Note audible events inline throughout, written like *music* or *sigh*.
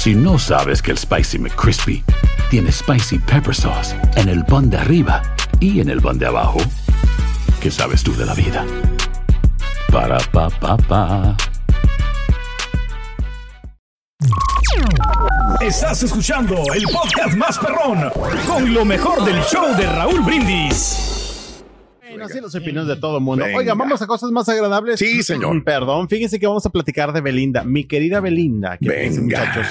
Si no sabes que el Spicy McCrispy tiene Spicy Pepper Sauce en el pan de arriba y en el pan de abajo, ¿qué sabes tú de la vida? Para, pa, pa, pa. Estás escuchando el podcast más perrón con lo mejor del show de Raúl Brindis. Bueno, así las opiniones de todo el mundo. Venga. Oigan, vamos a cosas más agradables. Sí, señor. Perdón, fíjense que vamos a platicar de Belinda. Mi querida Belinda, que Venga. muchachos.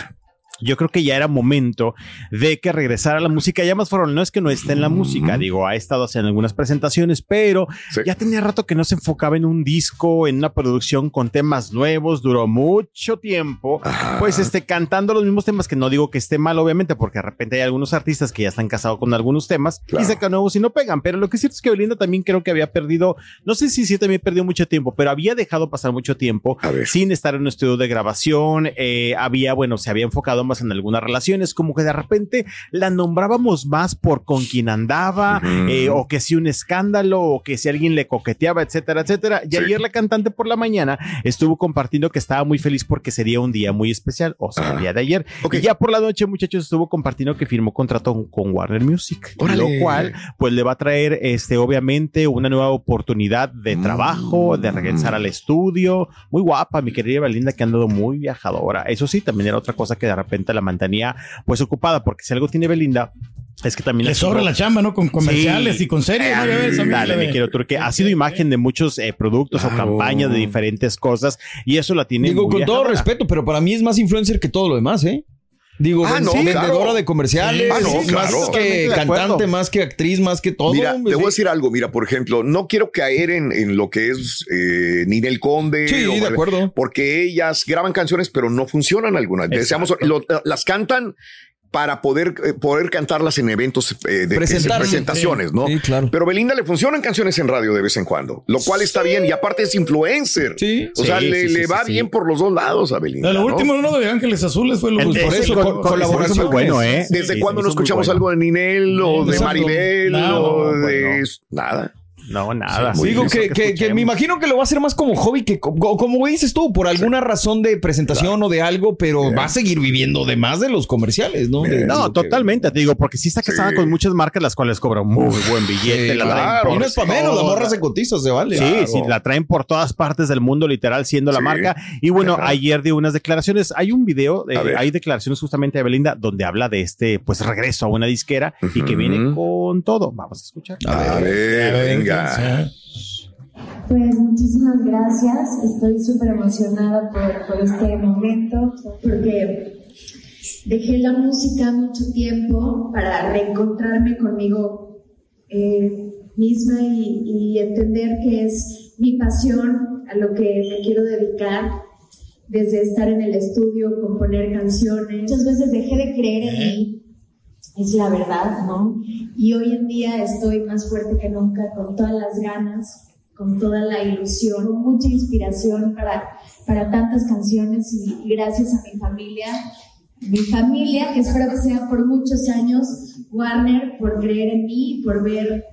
Yo creo que ya era momento de que regresara a la música. Ya más fueron, no es que no esté en la música, digo, ha estado haciendo algunas presentaciones, pero Sí. ya tenía rato que no se enfocaba en un disco, en una producción con temas nuevos, duró mucho tiempo, pues este, cantando los mismos temas, que no digo que esté mal, obviamente, porque de repente hay algunos artistas que ya están casados con algunos temas Claro. y sacan nuevos y no pegan, pero lo que es cierto es que Belinda también creo que había perdido, no sé si sí también perdió mucho tiempo, pero había dejado pasar mucho tiempo sin estar en un estudio de grabación, eh, había, bueno, se había enfocado más en algunas relaciones, como que de repente la nombrábamos más por con quien andaba, eh, o que si un escándalo, o que si alguien le coqueteaba, etcétera, etcétera. Y Sí. ayer la cantante por la mañana estuvo compartiendo que estaba muy feliz porque sería un día muy especial, o sea, el día de ayer. Ok. Y ya por la noche, muchachos, estuvo compartiendo que firmó contrato con, con Warner Music, Órale. lo cual pues le va a traer este obviamente una nueva oportunidad de Mm. trabajo, de regresar al estudio. Muy guapa, mi querida Belinda, que ha andado muy viajadora. Eso sí, también era otra cosa que de repente la mantenía pues ocupada, porque si algo tiene Belinda es que también Le sobra la chamba, ¿no? Con comerciales Sí. y con series. ¿no? Ves, Dale, mi querido Turque. Ha sido imagen de muchos eh, productos o campañas de diferentes cosas y eso la tiene Digo, muy con todo respeto, pero para mí es más influencer que todo lo demás, ¿eh? Digo, Ah, no, vendedora claro. de comerciales, Ah, no, más que cantante, más que actriz, más que todo. Mira, hombre, te voy a decir algo. Mira, por ejemplo, no quiero caer en, en lo que es eh, Ninel Conde. Sí, o- de acuerdo. Porque ellas graban canciones, pero no funcionan algunas. Deseamos, lo- las cantan para poder, eh, poder cantarlas en eventos eh, de presentaciones, sí. ¿no? Sí, claro. Pero Belinda le funcionan canciones en radio de vez en cuando, lo cual está bien. Y aparte es influencer. Sí. O sea, Sí, le, sí, le sí, va sí, bien sí. por los dos lados a Belinda. Lo ¿no? último, uno de Ángeles Azules fue lo El- Pues por eso, con- muy bueno, ¿eh? ¿Desde sí, no escuchamos bueno. algo de Ninel o de. Maribel o de nada? No, nada. Sí, Digo que, que- que me imagino que lo va a hacer más como hobby que co- como dices tú, por alguna razón de presentación o de algo, pero Bien. va a seguir viviendo de más de los comerciales, ¿no? Bien. De- No, que- totalmente, te digo, porque sí está casada Sí. con muchas marcas, las cuales cobran muy buen billete. Sí, la claro. traen por Y no es para menos, la morra se cotiza, se vale. Sí, Claro. sí, la traen por todas partes del mundo, literal, siendo la marca. Y bueno, Ajá. ayer dio unas declaraciones. Hay un video, eh, hay declaraciones justamente de Belinda donde habla de este, pues, regreso a una disquera y que viene con todo. Vamos a escuchar. A ver, venga. Pues muchísimas gracias, estoy súper emocionada por, por este momento, porque dejé la música mucho tiempo para reencontrarme conmigo eh, misma y, y entender que es mi pasión a lo que me quiero dedicar, desde estar en el estudio, componer canciones. Muchas veces dejé de creer en mí, es la verdad, ¿no? Y hoy en día estoy más fuerte que nunca, con todas las ganas, con toda la ilusión, mucha inspiración para, para tantas canciones y, gracias a mi familia, mi familia, que espero que sea por muchos años, Warner, por creer en mí, por ver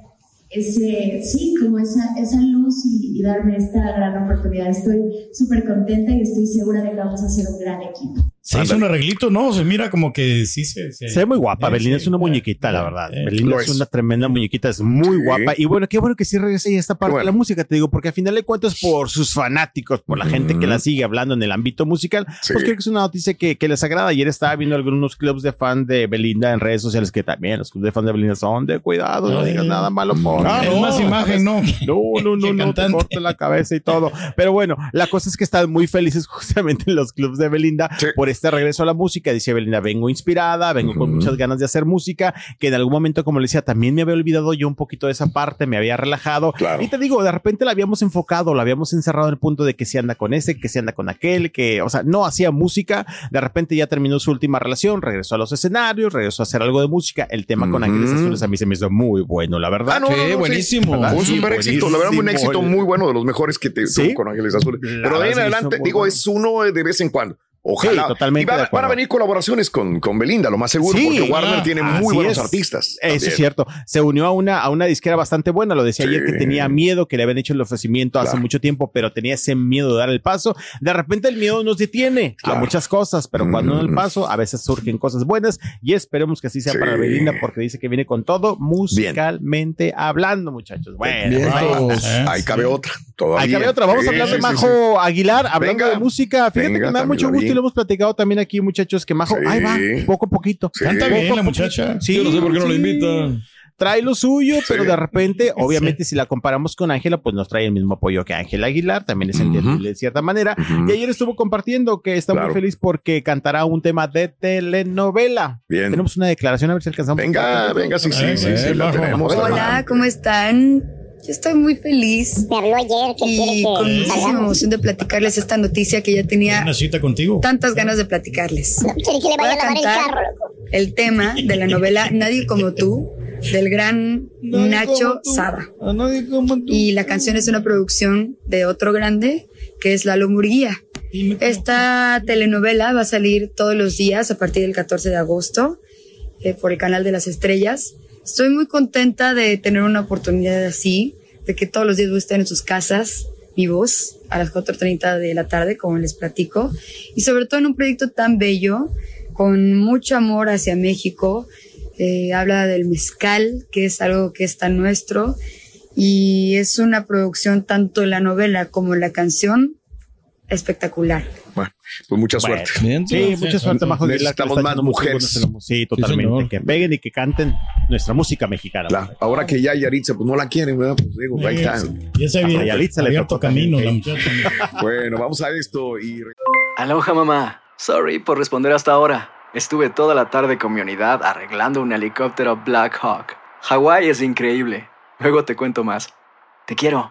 ese, sí, como esa, esa luz y, y darme esta gran oportunidad. Estoy súper contenta y estoy segura de que vamos a hacer un gran equipo. Se hizo un arreglito, ¿no? Se mira como que sí se. Se, Se ve muy guapa, Eh, Belinda sí, es una eh, muñequita, la verdad. eh. Belinda Lo es una tremenda muñequita, es muy Sí. guapa. Y bueno, qué bueno que sí regrese y esta parte bueno. de la música, te digo, porque al final de cuentas, por sus fanáticos, por la gente que la sigue hablando en el ámbito musical, Sí. pues creo que es una noticia que, que les agrada. Ayer estaba viendo algunos clubs de fan de Belinda en redes sociales que también los clubs de fan de Belinda son de cuidado, no Ay. digas nada malo por Ah, ella. es más imagen, ¿no? No, no, no, *laughs* no, te corto la cabeza y todo. Pero bueno, la cosa es que están muy felices *laughs* justamente en los clubs de Belinda Sí. por este regreso a la música. Dice Belinda, vengo inspirada, vengo con Ujú. muchas ganas de hacer música, que en algún momento, como le decía, también me había olvidado yo un poquito de esa parte, me había relajado. Claro. Y te digo, de repente la habíamos enfocado, la habíamos encerrado en el punto de que si anda con ese, que si anda con aquel, que, o sea, no hacía música. De repente ya terminó su última relación, regresó a los escenarios, regresó a hacer algo de música. El tema con. Ángeles Azules a mí se me hizo muy bueno, la verdad. Ah, no, Sí, no, no, sí. buenísimo. ¿Verdad? Fue un Sí, super éxito, la verdad, un éxito muy bueno, de los mejores que te Sí. tuvo con Ángeles Azules. La Pero de ahí en se adelante, digo, bueno. es uno de vez en cuando. Ojalá. Sí, totalmente Y va- de van a venir colaboraciones con, con Belinda, lo más seguro, Sí, porque Warner ah, tiene así muy buenos es. artistas. Eso también. es cierto. Se unió a una, a una disquera bastante buena. Lo decía Sí. ayer que tenía miedo, que le habían hecho el ofrecimiento hace mucho tiempo, pero tenía ese miedo de dar el paso. De repente el miedo nos detiene Claro. a muchas cosas, pero cuando da el Mm. paso, a veces surgen cosas buenas y esperemos que así sea Sí. para Belinda porque dice que viene con todo musicalmente hablando, muchachos. Bueno, ahí-. ¿Eh? Cabe otra. Todavía. Ahí cabe otra. Vamos Sí, a hablar de sí, Majo sí, Aguilar, hablando Venga. de música. Fíjate Venga, que me da mucho gusto lo hemos platicado también aquí, muchachos, que Majo, Sí. ahí va, poco a poquito. Sí. Canta bien la muchacha. Sí, Yo no sé por qué no la sí. invitan. trae lo suyo, pero Sí. de repente, obviamente, si la comparamos con Ángela, pues nos trae el mismo apoyo que Ángela Aguilar, también es entendible de cierta manera. Y ayer estuvo compartiendo que está Claro. muy feliz porque cantará un tema de telenovela. Bien. Tenemos una declaración, a ver si alcanzamos. Venga, venga, sí, sí, Ay, sí, sí, la Majo. tenemos. Hola. ¿cómo están? Yo estoy muy feliz Me habló ayer que y con que muchísima emoción de platicarles esta noticia que ya tenía Una cita contigo. tantas ganas de platicarles. No, quiere que le vaya a a lavar el cantar carro, loco. el tema de la novela Nadie como tú del gran Nacho Saba. Y la canción es una producción de otro grande que es Lalo Murguía. Esta telenovela va a salir todos los días a partir del 14 de agosto eh, por el canal de las estrellas. Estoy muy contenta de tener una oportunidad así, de que todos los días voy en sus casas vivos a las 4.30 de la tarde, como les platico, y sobre todo en un proyecto tan bello, con mucho amor hacia México. Eh, habla del mezcal, que es algo que es tan nuestro, y es una producción tanto la novela como la canción espectacular. Bueno, pues mucha Bueno, suerte. Bien, Sí, mucha suerte, Majo Necesitamos más mujeres. la Sí, totalmente. señor. que peguen y que canten nuestra música mexicana. La- ahora que ya Yaritza, pues no la quieren, ¿verdad? Pues digo, ahí está. Ya se había Yalitza le tocó camino la también. muchacha. *laughs* Bueno, vamos a esto y Aloha mamá. Sorry por responder hasta ahora. Estuve toda la tarde con mi unidad arreglando un helicóptero Black Hawk. Hawái es increíble. Luego te cuento más. Te quiero.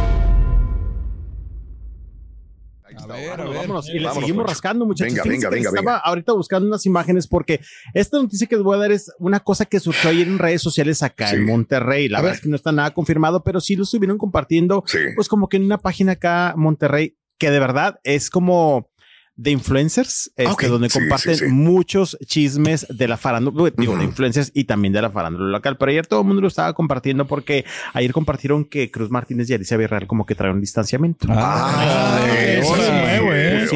A ver, a Bueno, ver. vámonos. Y le Vámonos, seguimos rascando, muchachos. Venga, venga, venga, Estaba venga. ahorita buscando unas imágenes porque esta noticia que les voy a dar es una cosa que surgió ayer en redes sociales acá Sí. en Monterrey. La A verdad ver. es que no está nada confirmado, pero sí lo estuvieron compartiendo, Sí. pues como que en una página acá, Monterrey, que de verdad es como de influencers, este, Ok, donde sí, comparten sí, sí. muchos chismes de la farándula, digo, de Ujú. influencers y también de la farándula local. Pero ayer todo el mundo lo estaba compartiendo porque ayer compartieron que Cruz Martínez y Alicia Villarreal como que traen un distanciamiento. Ah, eso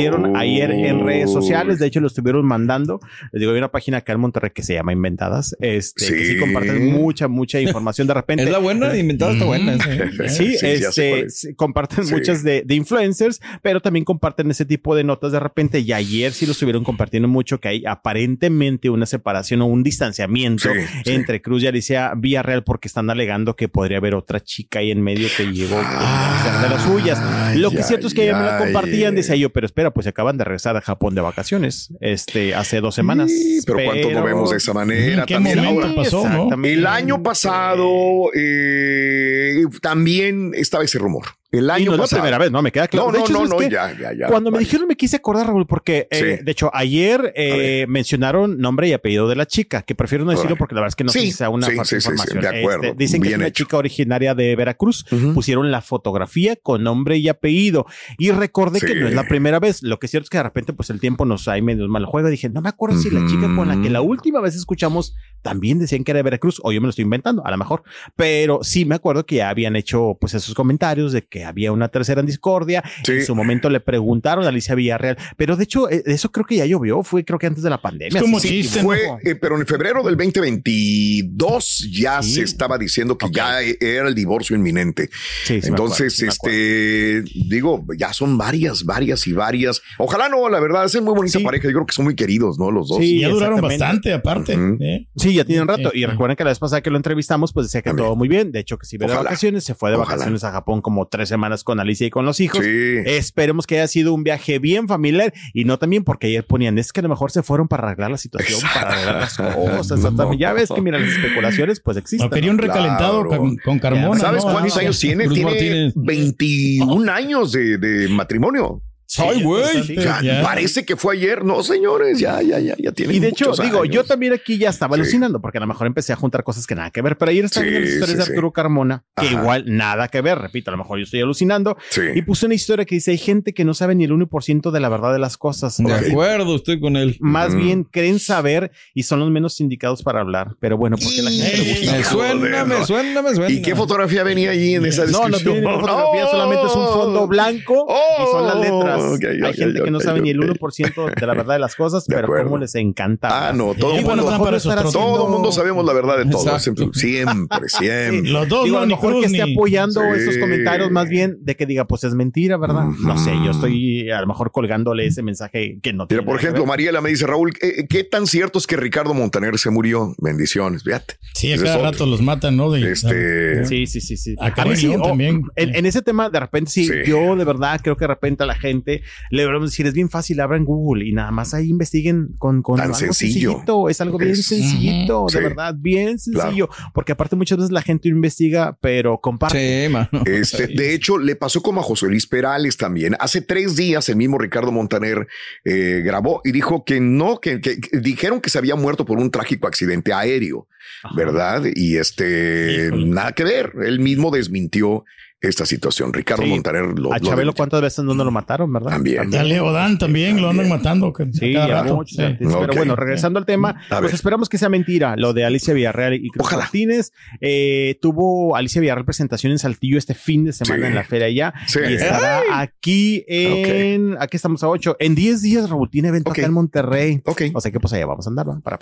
pusieron ayer en redes Uy. sociales, de hecho lo estuvieron mandando. Les digo, hay una página acá en Monterrey que se llama Inventadas, este, que sí Sí. comparten mucha, mucha información de *laughs* repente. Es la buena, inventada está buena. ¿eh? Sí, Sí, ya este, es. sí, comparten Sí. muchas de, de influencers, pero también comparten ese tipo de notas de repente. Y ayer sí lo estuvieron compartiendo mucho, que hay aparentemente una separación o un distanciamiento Sí, sí. entre Cruz y Alicia Villarreal, porque están alegando que podría haber otra chica ahí en medio que llegó a hacer de las suyas. Lo que es cierto es que ayer me la ay. compartían, decía yo, pero espera, pues se acaban de regresar a Japón de vacaciones, este, hace dos semanas. Sí, pero cuánto no vemos de esa manera ¿En qué también ahora. pasó, no? Exactamente. El año pasado eh, también estaba ese rumor. El Y año no es la pasado. primera vez, no me queda claro. No, De no, hecho, no, ¿sabes no, qué? ya, ya, ya. Cuando me dijeron me quise acordar, Raúl, porque eh, Sí. de hecho ayer eh, mencionaron nombre y apellido de la chica, que prefiero no decirlo porque la verdad es que no Sí, sea una sí, falsa sí, sí, sí, información. de acuerdo. Este, dicen que es una hecho. chica originaria de Veracruz. Ujú. Pusieron la fotografía con nombre y apellido. Y recordé que no es la primera vez. Lo que es cierto es que de repente, pues el tiempo nos hay medio mal juego. Dije, no me acuerdo si la chica con la que la última vez escuchamos también decían que era de Veracruz, o yo me lo estoy inventando, a lo mejor, pero sí me acuerdo que ya habían hecho pues esos comentarios de que había una tercera en discordia. Sí. En su momento le preguntaron a Alicia Villarreal, pero de hecho, eh, eso creo que ya llovió, fue creo que antes de la pandemia. Como Sí, chiste, Fue, ¿no? eh, pero en febrero del 2022 ya Sí. se estaba diciendo que ya era el divorcio inminente. Sí, sí me Entonces, acuerdo, este, digo, ya son varias, varias y varias. Ojalá no, la verdad, es muy bonita Sí. pareja. Yo creo que son muy queridos, ¿no? Los dos. Sí, ya duraron bastante, aparte. ¿eh? Sí, ya tiene un rato. Y recuerden que la vez pasada que lo entrevistamos, pues decía que También. todo muy bien. De hecho, que si ve de vacaciones, se fue de Ojalá. vacaciones a Japón como tres semanas con Alicia y con los hijos. Sí. Esperemos que haya sido un viaje bien familiar y no también porque ayer ponían, es que a lo mejor se fueron para arreglar la situación, para arreglar las *laughs* cosas. Ya ves que, mira, las especulaciones pues existen. No, quería un recalentado Claro. con, con Carmona. ¿Sabes ¿no? cuántos Ah, años tiene? Cruz Tiene Martínez. 21 años de, de matrimonio. Ay, güey. Sí. Parece que fue ayer. No, señores, ya, ya, ya, ya tiene Y de hecho, digo, años. yo también aquí ya estaba Sí. alucinando, porque a lo mejor empecé a juntar cosas que nada que ver, pero ayer estaba Sí, viendo las historias sí, de. Arturo Carmona, que Ajá. igual nada que ver, repito, a lo mejor yo estoy alucinando, Sí. y puse una historia que dice, hay gente que no sabe ni el 1% de la verdad de las cosas. De acuerdo, estoy con él. Más bien creen saber y son los menos indicados para hablar, pero bueno, porque la gente le gusta. me suena, me ¿no? suena, me suena. ¿Y qué fotografía venía ahí en esa No, no descripción? tiene fotografía, ¡Oh! solamente es un fondo blanco y son las letras. Hay gente que no sabe ni el ok. 1% de la verdad de las cosas, De pero acuerdo. cómo les encanta. Ah, no, todo el mundo, otro- todo el mundo sabemos la verdad de todo. Siempre, *laughs* siempre. Los dos, Digo, no, a lo mejor Cruz, que esté apoyando Sí. esos comentarios, más bien de que diga, pues es mentira, ¿verdad? No sé, yo estoy a lo mejor colgándole ese mensaje que no tiene. Mira, por ejemplo. Mariela me dice, Raúl, ¿qué, qué tan cierto es que Ricardo Montaner se murió? Bendiciones, fíjate. Sí, a cada rato los matan, ¿no? De- Este, Sí, sí, sí, sí. A Karen mí sí, también. En, en ese tema, de repente, sí, Sí. yo de verdad creo que de repente a la gente le debemos decir, es bien fácil, abran Google y nada más ahí investiguen con, con Tan algo sencillo. sencillito. Es algo bien Es- sencillito, de Sí. verdad, bien sencillo. Porque aparte muchas veces la gente investiga, pero comparte. Sí, mano. Este, de hecho, le pasó como a José Luis Perales también. Hace tres días el mismo Ricardo Montaner eh, grabó y dijo que no, que, que- que dijeron que se había muerto por un trágico accidente aéreo, ¿verdad? Y este, Híjole. nada que ver. Él mismo desmintió esta situación. Ricardo Sí. Montaner lo, A lo Chabelo. ¿cuántas veces no lo mataron, verdad? También. Y a Leodán también lo andan matando. que- Sí, a cada a rato. muchos Sí. artistas. Pero bueno, regresando al tema, A pues ver. esperamos que sea mentira lo de Alicia Villarreal y Cruz Ojalá. Martínez. Eh, tuvo Alicia Villarreal presentación en Saltillo este fin de semana Sí. en la feria ya. Sí. Y estará aquí en, aquí estamos a 8. En 10 días, Raúl, tiene evento Ok. acá en Monterrey. Ok. O sea que pues allá vamos a andar, ¿va? Para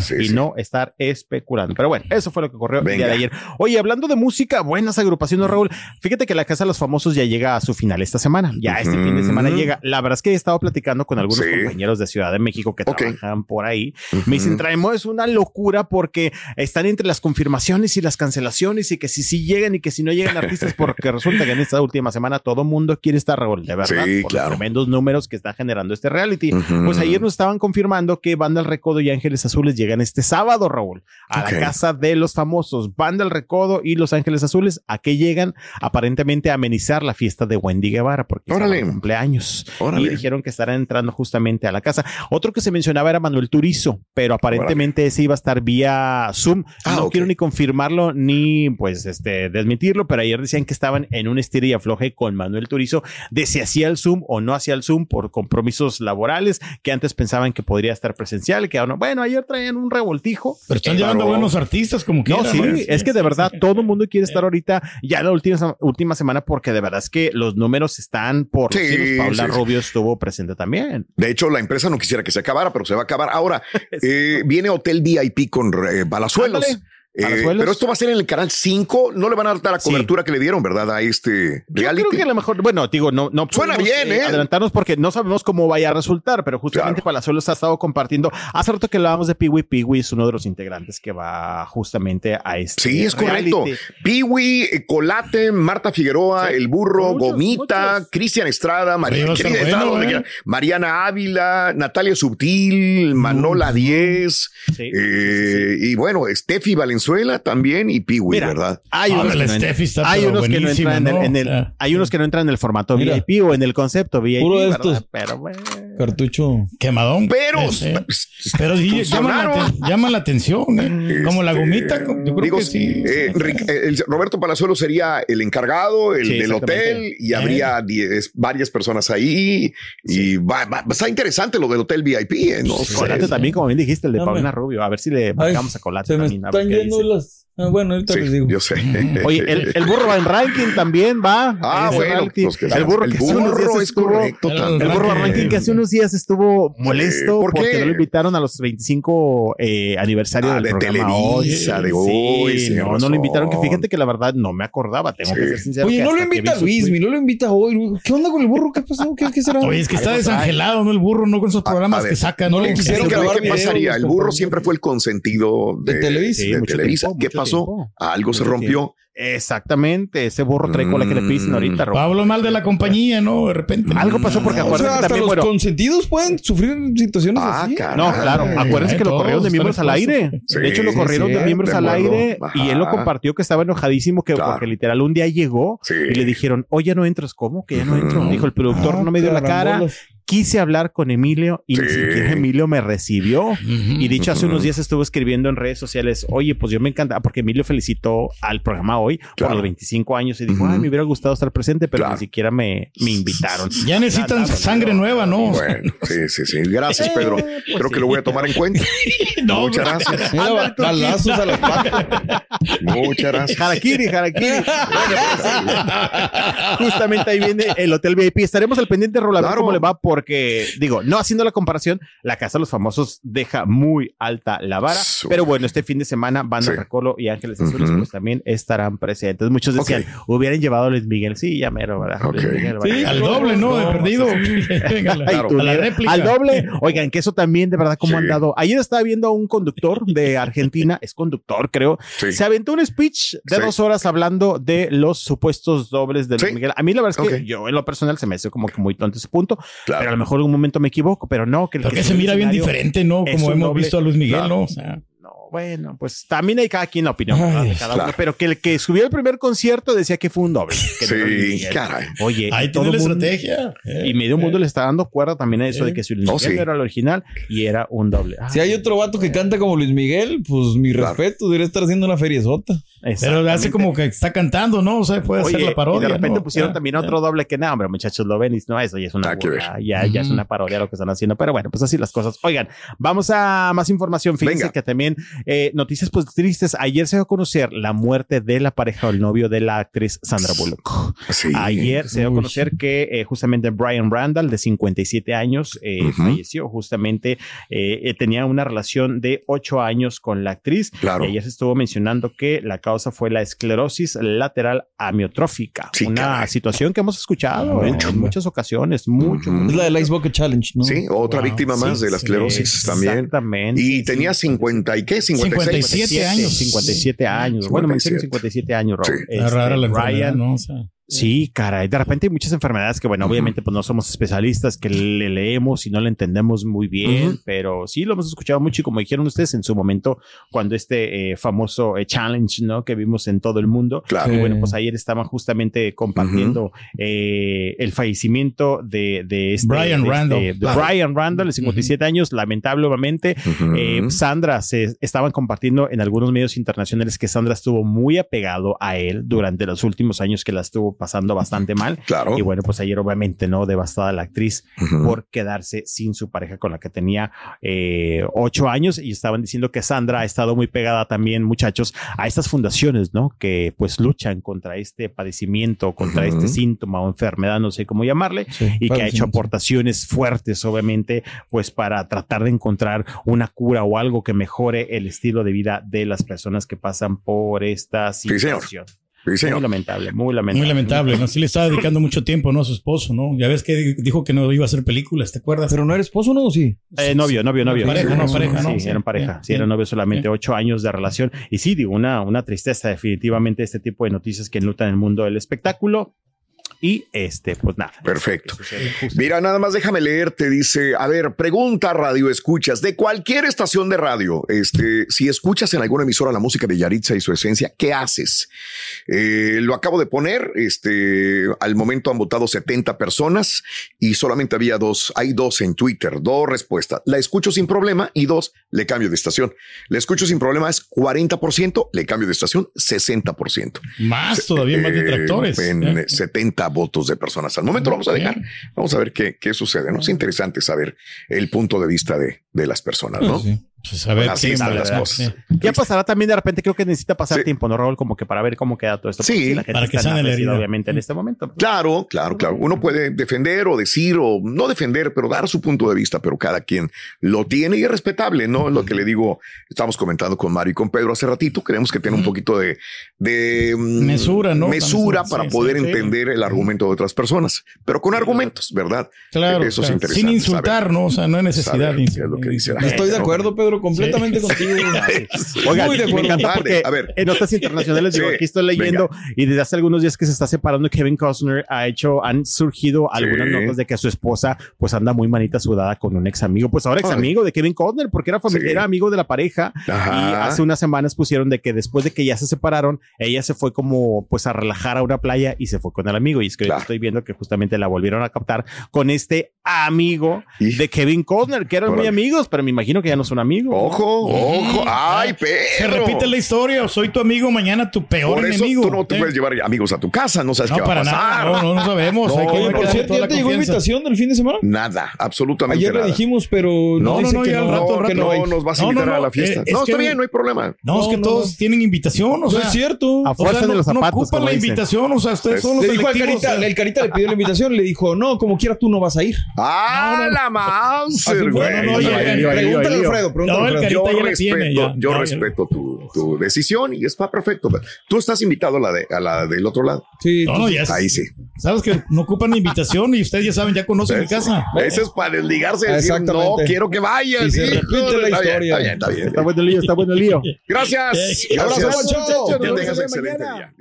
sí, y sí. no estar especulando. Pero bueno, eso fue lo que ocurrió el día de ayer. Oye, hablando de música, buenas agrupaciones, Raúl. Fíjate que la Casa de los Famosos ya llega a su final esta semana. Ya este fin de semana llega. La verdad es que he estado platicando con algunos Sí. compañeros de Ciudad de México que Ok. trabajan por ahí. Ujú. Me dicen, traemos es una locura porque están entre las confirmaciones y las cancelaciones y que si sí llegan y que si no llegan artistas *laughs* porque resulta que en esta última semana todo mundo quiere estar Raúl, de verdad, Sí, por claro. los tremendos números que está generando este reality. Ujú. Pues ayer nos estaban confirmando que Banda El Recodo y Ángeles Azules llegan este sábado, Raúl, a Ok. la casa de los famosos. Banda El Recodo y Los Ángeles Azules, ¿a qué llegan? Aparentemente amenizar la fiesta de Wendy Guevara, porque es Órale. cumpleaños. Órale. Y dijeron que estarán entrando justamente a la casa. Otro que se mencionaba era Manuel Turizo, pero aparentemente ese iba a estar vía Zoom. Ah, no quiero ni confirmarlo ni pues este desmentirlo, pero ayer decían que estaban en un estira y afloje con Manuel Turizo de si hacía el Zoom o no hacía el Zoom por compromisos laborales, que antes pensaban que podría estar presencial, que ahora no. Bueno, ayer traían un revoltijo. Pero están Eh, llevando claro. buenos artistas como No, quieran. sí, es que de verdad todo el mundo quiere estar ahorita ya la última, última semana porque de verdad es que los números están por los Sí. Paula sí, sí. Rubio estuvo presente también. De hecho, la empresa no quisiera que se acabara, pero se va a acabar. Ahora, *laughs* eh, viene Hotel VIP con eh, Balazuelos. Ándale, Eh, pero esto va a ser en el canal 5. No le van a dar la Sí. cobertura que le dieron, ¿verdad? A este Yo reality. creo que a lo mejor, bueno, digo, no, no Suena podemos, bien, ¿eh? adelantarnos porque no sabemos cómo vaya a resultar, pero justamente Claro. Palazuelos ha estado compartiendo. Hace rato que hablábamos de Piwi, Piwi es uno de los integrantes que va justamente a este. Sí, es correcto. Piwi, eh, Colate, Marta Figueroa, Sí. El Burro, Muchos, Gomita. Cristian Estrada, María, bueno, Estrada, ¿eh? Mariana Ávila, Natalia Subtil, Manola 10, Sí. eh, y bueno, Steffi Valenzuela también y Piwi, ¿verdad? Hay Ah, unos, que no, entran en el, sea, hay unos que no entran en el formato Mira. VIP o en el concepto VIP, Puro de ¿verdad? estos. Pero bueno. Cartucho. Quemadón. Pero, Eh, eh. Pero sí, llaman la, atención. eh. Como la Este, gomita, yo creo digo, que sí. eh, eh, el Roberto Palazuelo sería el encargado, el Sí, del hotel, y habría diez- varias personas ahí. Y va, va- está interesante lo del hotel VIP. eh, no. Colate también, como bien dijiste, el de. Paulina Rubio. A ver si le marcamos a Colate Se me también. están qué yendo dice. las. Ah, bueno, ahorita Sí, les digo. yo sé. Oye, el, *laughs* el burro va en ranking también va. Ah, bueno, que- el burro, el que hace unos burro días es estuvo- correcto el- burro ranking que hace unos días estuvo molesto porque no lo invitaron a los 25 eh, aniversario Ah, del de programa hoy. Televisa, de hoy, Sí, tienes no, no lo invitaron. Que fíjate que la verdad no me acordaba. Tengo Sí. que ser sincero. Oye, no lo invita Luis, tweet- no lo invita hoy. ¿Qué onda con el burro? ¿Qué pasó? ¿Qué, qué será? Oye, es que está desangelado, ¿no? El burro, no con esos programas a ver, que sacan. no le quisieron El burro siempre fue el consentido de, Televisa. De Televisa. tiempo, ¿Qué mucho pasó? tiempo. Algo se rompió. Exactamente. Ese burro trae cola que le pisen Mm. ahorita. Raúl. Hablo mal de la compañía, ¿no? De repente. Algo pasó porque O acuérdate sea, hasta también, los bueno, consentidos pueden sufrir situaciones Ah, así. caray. No, claro. Ay, Acuérdense ay, que lo corrieron de miembros al aire. Sí, de hecho, lo sí, corrieron de miembros al aire y él lo compartió que estaba enojadísimo que Claro. porque literal un día llegó Sí. y le dijeron, oye, ya no entras. ¿Cómo? Que ya no entro. Dijo el productor, Ah, no me dio la cara. Quise hablar con Emilio y ni siquiera Emilio me recibió. Ujú. Y dicho hace unos días estuvo escribiendo en redes sociales, oye, pues yo me encanta, porque Emilio felicitó al programa hoy por los 25 años y dijo, ay, me hubiera gustado estar presente, pero Claro. ni siquiera me, me invitaron. Ya necesitan Nada, sangre nueva, ¿no? Bueno, sí, sí, sí. Gracias, Pedro. pues Creo que lo voy a tomar en cuenta. *laughs* No, Muchas gracias. Mira, balazos a la pata. Muchas gracias. Harakiri, harakiri. *laughs* Justamente ahí viene el Hotel VIP. Estaremos al pendiente, Rola, a ver Claro. cómo le va, porque, digo, no haciendo la comparación, la Casa de los Famosos deja muy alta la vara. Pero bueno, este fin de semana, Banda Sí. Recolo y Ángeles Azules, pues también estarán presentes. Muchos decían, hubieran llevado a Luis Miguel. Sí, ya mero, ¿verdad? Ok. Luis Miguel, ¿verdad? Sí, Al doble, ¿no? De perdido. A la- *laughs* Ay, tú, a la mira, réplica. Al doble. *laughs* Oigan, que eso también, de verdad, cómo Sí. han dado. Ayer estaba viendo a un conductor de *laughs* Argentina, es conductor, creo. Sí. Se aventó un speech de Sí. dos horas hablando de los supuestos dobles de Luis Sí. Miguel. A mí la verdad es que yo en lo personal se me hace como que muy tonto ese punto, Claro. Pero a lo mejor en un momento me equivoco, pero no. Que el Porque que se mira bien diferente, ¿no? Como hemos doble. visto a Luis Miguel, Claro. ¿no? O sea, No, bueno, pues también hay cada quien la opinión de cada uno, pero que el que subió el primer concierto decía que fue un doble. que Sí, caray. Oye, ahí y todo tiene la mundo- estrategia. eh. Y medio mundo le está dando cuerda también a eso de que si Luis Oh, Miguel sí. era el original y era un doble. Ah, Si hay otro vato que canta como Luis Miguel, pues mi Claro. respeto, debería estar haciendo una feriezota. Pero hace como que está cantando, ¿no? O sea, puede hacer Oye, la parodia. y de repente ¿no? pusieron Ah, también ah. otro doble que nada, hombre, muchachos, lo ven y no, eso ya es una burla, ya, ya es una parodia lo que están haciendo. Pero bueno, pues así las cosas. Oigan, vamos a más información. Fíjense Venga. que también eh, noticias pues tristes. Ayer se dio a conocer la muerte de la pareja o el novio de la actriz Sandra Bullock. Sí. Ayer se dio a conocer que eh, justamente Brian Randall, de 57 años, eh, Ujú. falleció. Justamente eh, eh, tenía una relación de 8 años con la actriz. Claro. Y ayer se estuvo mencionando que la causa fue la esclerosis lateral amiotrófica. Sí, una caray. situación que hemos escuchado en- Mucho. en muchas ocasiones. Mucho. Ujú. Es la del Ice Bucket Challenge, ¿no? Sí, otra Wow. víctima más Sí, de la sí, esclerosis también. Exactamente. Y tenía 50 y qué, 56. 57 años. 57 años. Bueno, me dicen 57 años, Raúl. Sí. Este, rara la ¿no? O sea, Sí, caray. De repente hay muchas enfermedades que, bueno, obviamente, pues no somos especialistas, que le leemos y no le entendemos muy bien, pero sí lo hemos escuchado mucho y como dijeron ustedes en su momento, cuando este eh, famoso eh, challenge, ¿no? Que vimos en todo el mundo. Claro. Y bueno, pues ayer estaban justamente compartiendo eh, el fallecimiento de, de este. Brian de este- Randall. de Claro. Brian Randall, de 57 años, lamentablemente. Sandra se estaban compartiendo en algunos medios internacionales que Sandra estuvo muy apegado a él durante los últimos años que la estuvo pasando bastante mal. Claro. Y bueno, pues ayer obviamente no devastada la actriz por quedarse sin su pareja con la que tenía eh, ocho años y estaban diciendo que Sandra ha estado muy pegada también, muchachos, a estas fundaciones, ¿no? Que pues luchan contra este padecimiento, contra este síntoma o enfermedad, no sé cómo llamarle, Sí, y que ha hecho aportaciones fuertes, obviamente, pues para tratar de encontrar una cura o algo que mejore el estilo de vida de las personas que pasan por esta situación. Sí, muy señor. lamentable, muy lamentable. muy lamentable, ¿no? Sí le estaba dedicando mucho tiempo, ¿no? A su esposo, ¿no? Ya ves que dijo que no iba a hacer películas, ¿te acuerdas? Pero no eres esposo, ¿no? ¿O sí? Eh, novio, novio, novio. Pareja, no, pareja, ¿no? Sí, Sí, eran pareja. sí, Sí, eran novios solamente ocho años de relación. Y sí, digo, una, una tristeza definitivamente este tipo de noticias que enlutan el mundo del espectáculo. Y este, pues nada. Perfecto. Mira, nada más déjame leerte, dice, a ver, pregunta radio escuchas de cualquier estación de radio, este, si escuchas en alguna emisora la música de Yaritza y su esencia, ¿qué haces? Eh, lo acabo de poner, este, al momento han votado 70 personas y solamente había dos, hay dos en Twitter, dos respuestas. La escucho sin problema y dos, le cambio de estación. La escucho sin problema es 40%, le cambio de estación 60%. Más todavía, más Eh, detractores. En ¿eh? 70 votos de personas. Al momento lo vamos a dejar. Vamos a ver qué, qué sucede. ¿no? Es interesante saber el punto de vista de, de las personas, ¿no? Pues a ver Así están las cosas. Sí. Ya pasará también de repente, creo que necesita pasar Sí. tiempo, ¿no, Raúl? Como que para ver cómo queda todo esto. Sí, porque la gente para que está sane la herida. obviamente, en este momento. Claro, claro, claro. Uno puede defender o decir o no defender, pero dar su punto de vista, pero cada quien lo tiene y es respetable, ¿no? Lo que le digo, estamos comentando con Mario y con Pedro hace ratito, creemos que tiene un poquito de, de mm, Mesura, ¿no? Mesura Sí, para sí, poder sí. entender el argumento de otras personas, pero con argumentos, ¿verdad? Claro, Eso es interesante. Sin insultar, saber. ¿no? O sea, no hay necesidad saber de es lo que dice la gente. Estoy de acuerdo, Pedro, completamente contigo. Oiga, Muy de me acuerdo. encanta Dale, porque a ver. en notas internacionales, digo, Sí, aquí estoy leyendo y desde hace algunos días que se está separando Kevin Costner ha hecho, han surgido algunas Sí. notas de que su esposa pues anda muy manita sudada con un ex amigo, pues ahora ex amigo de Kevin Costner, porque era familia, Sí. era amigo de la pareja Ajá. y hace unas semanas pusieron de que después de que ya se separaron, ella se fue como pues a relajar a una playa y se fue con el amigo y es que Claro. estoy viendo que justamente la volvieron a captar con este amigo Y- de Kevin Costner, que eran muy amigos, pero me imagino que ya no son amigos. Ojo, ojo. Ay, Se Pedro. repite la historia. Soy tu amigo, mañana tu peor Por eso enemigo. tú no te ¿eh? puedes llevar amigos a tu casa, no sabes No, qué va a para pasar. nada. No, no, no sabemos. No, Hay que no, no. Cierto, ¿ya te llegó invitación del fin de semana? Nada, absolutamente Ayer le nada. dijimos, pero No, no, que ya al no, rato, al que rato. no. No nos vas a No, no, invitar a no, la fiesta. eh, es no, está bien, no hay problema. No, es que No, todos tienen invitación. O No sea, es cierto. A fuerza de no, los no zapatos, ocupan como la invitación. O sea, ustedes son los Le el Carita le pidió la invitación, le dijo, no, como quiera tú no vas a ir. ¡Ah, No, no, la! No, no, lío, Pregúntale a. Alfredo, No, el yo respeto, tiene, ya. yo Ya, ya. respeto tu, tu decisión y está perfecto. Tú estás invitado a la, de, a la del otro lado. Sí, No, no, ya Ahí sí. Sabes que no ocupan invitación y ustedes ya saben, ya conocen mi casa. Ese es para desligarse decir, no, quiero que vayas. Y se hijo, repite la está bien, historia. Está bien, está bien. Está bueno el lío, está bueno el lío. *laughs* Gracias. Gracias. excelente día.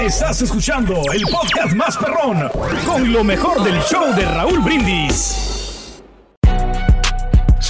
Estás escuchando el podcast más perrón con lo mejor del show de Raúl Brindis.